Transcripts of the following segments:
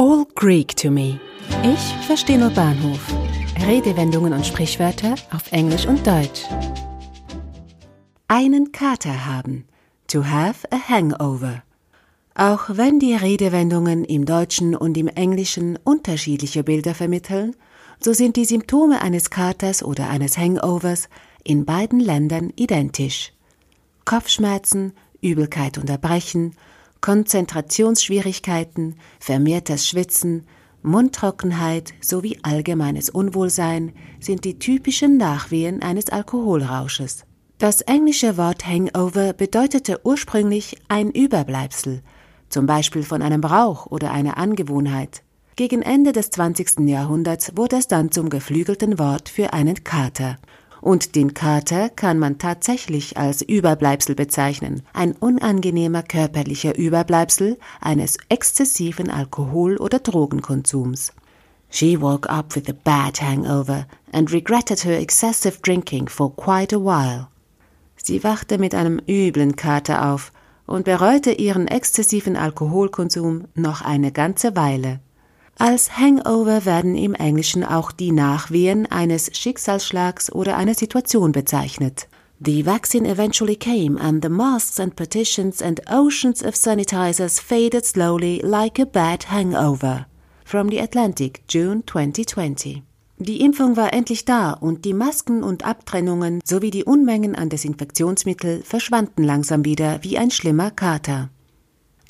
All Greek to me. Ich verstehe nur Bahnhof. Redewendungen und Sprichwörter auf Englisch und Deutsch. Einen Kater haben. To have a hangover. Auch wenn die Redewendungen im Deutschen und im Englischen unterschiedliche Bilder vermitteln, so sind die Symptome eines Katers oder eines Hangovers in beiden Ländern identisch. Kopfschmerzen, Übelkeit und Erbrechen, Konzentrationsschwierigkeiten, vermehrtes Schwitzen, Mundtrockenheit sowie allgemeines Unwohlsein sind die typischen Nachwehen eines Alkoholrausches. Das englische Wort Hangover bedeutete ursprünglich ein Überbleibsel, zum Beispiel von einem Brauch oder einer Angewohnheit. Gegen Ende des 20. Jahrhunderts wurde es dann zum geflügelten Wort für einen Kater und den Kater kann man tatsächlich als Überbleibsel bezeichnen, ein unangenehmer körperlicher Überbleibsel eines exzessiven Alkohol- oder Drogenkonsums. She woke up with a bad hangover and regretted her excessive drinking for quite a while. Sie wachte mit einem üblen Kater auf und bereute ihren exzessiven Alkoholkonsum noch eine ganze Weile. Als Hangover werden im Englischen auch die Nachwehen eines Schicksalsschlags oder einer Situation bezeichnet. The vaccine eventually came and the masks and petitions and oceans of sanitizers faded slowly like a bad hangover. From the Atlantic, June 2020. Die Impfung war endlich da und die Masken und Abtrennungen sowie die Unmengen an Desinfektionsmittel verschwanden langsam wieder wie ein schlimmer Kater.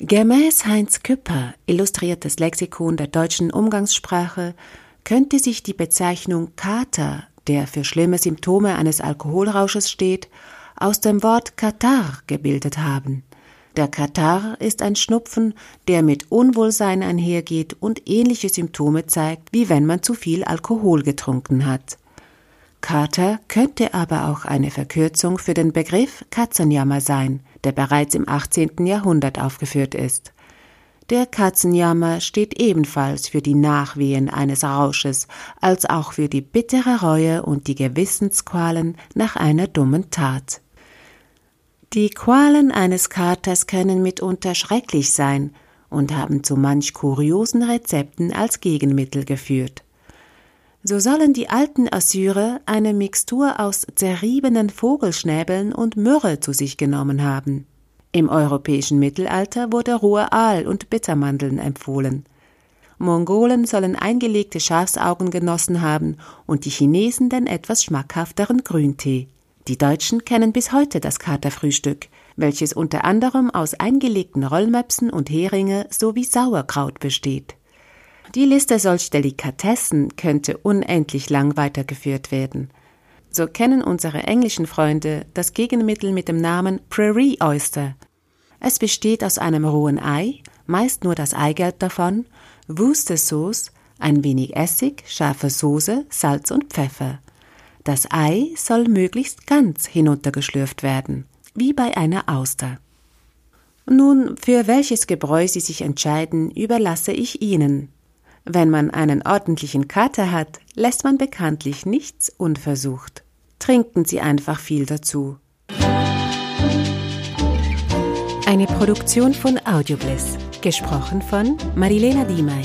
Gemäß Heinz Küpper, Illustriertes Lexikon der deutschen Umgangssprache, könnte sich die Bezeichnung Kater, der für schlimme Symptome eines Alkoholrausches steht, aus dem Wort Katar gebildet haben. Der Katar ist ein Schnupfen, der mit Unwohlsein einhergeht und ähnliche Symptome zeigt, wie wenn man zu viel Alkohol getrunken hat. Kater könnte aber auch eine Verkürzung für den Begriff Katzenjammer sein, der bereits im 18. Jahrhundert aufgeführt ist. Der Katzenjammer steht ebenfalls für die Nachwehen eines Rausches, als auch für die bittere Reue und die Gewissensqualen nach einer dummen Tat. Die Qualen eines Katers können mitunter schrecklich sein und haben zu manch kuriosen Rezepten als Gegenmittel geführt. So sollen die alten Assyrer eine Mixtur aus zerriebenen Vogelschnäbeln und Myrrhe zu sich genommen haben. Im europäischen Mittelalter wurde rohe Aal und Bittermandeln empfohlen. Mongolen sollen eingelegte Schafsaugen genossen haben und die Chinesen den etwas schmackhafteren Grüntee. Die Deutschen kennen bis heute das Katerfrühstück, welches unter anderem aus eingelegten Rollmöpsen und Heringe sowie Sauerkraut besteht. Die Liste solch Delikatessen könnte unendlich lang weitergeführt werden. So kennen unsere englischen Freunde das Gegenmittel mit dem Namen Prairie Oyster. Es besteht aus einem rohen Ei, meist nur das Eigelb davon, Worcestershire, ein wenig Essig, scharfe Soße, Salz und Pfeffer. Das Ei soll möglichst ganz hinuntergeschlürft werden, wie bei einer Auster. Nun, für welches Gebräu Sie sich entscheiden, überlasse ich Ihnen. Wenn man einen ordentlichen Kater hat, lässt man bekanntlich nichts unversucht. Trinken Sie einfach viel dazu. Eine Produktion von Audiobliss, gesprochen von Marilena Diemey.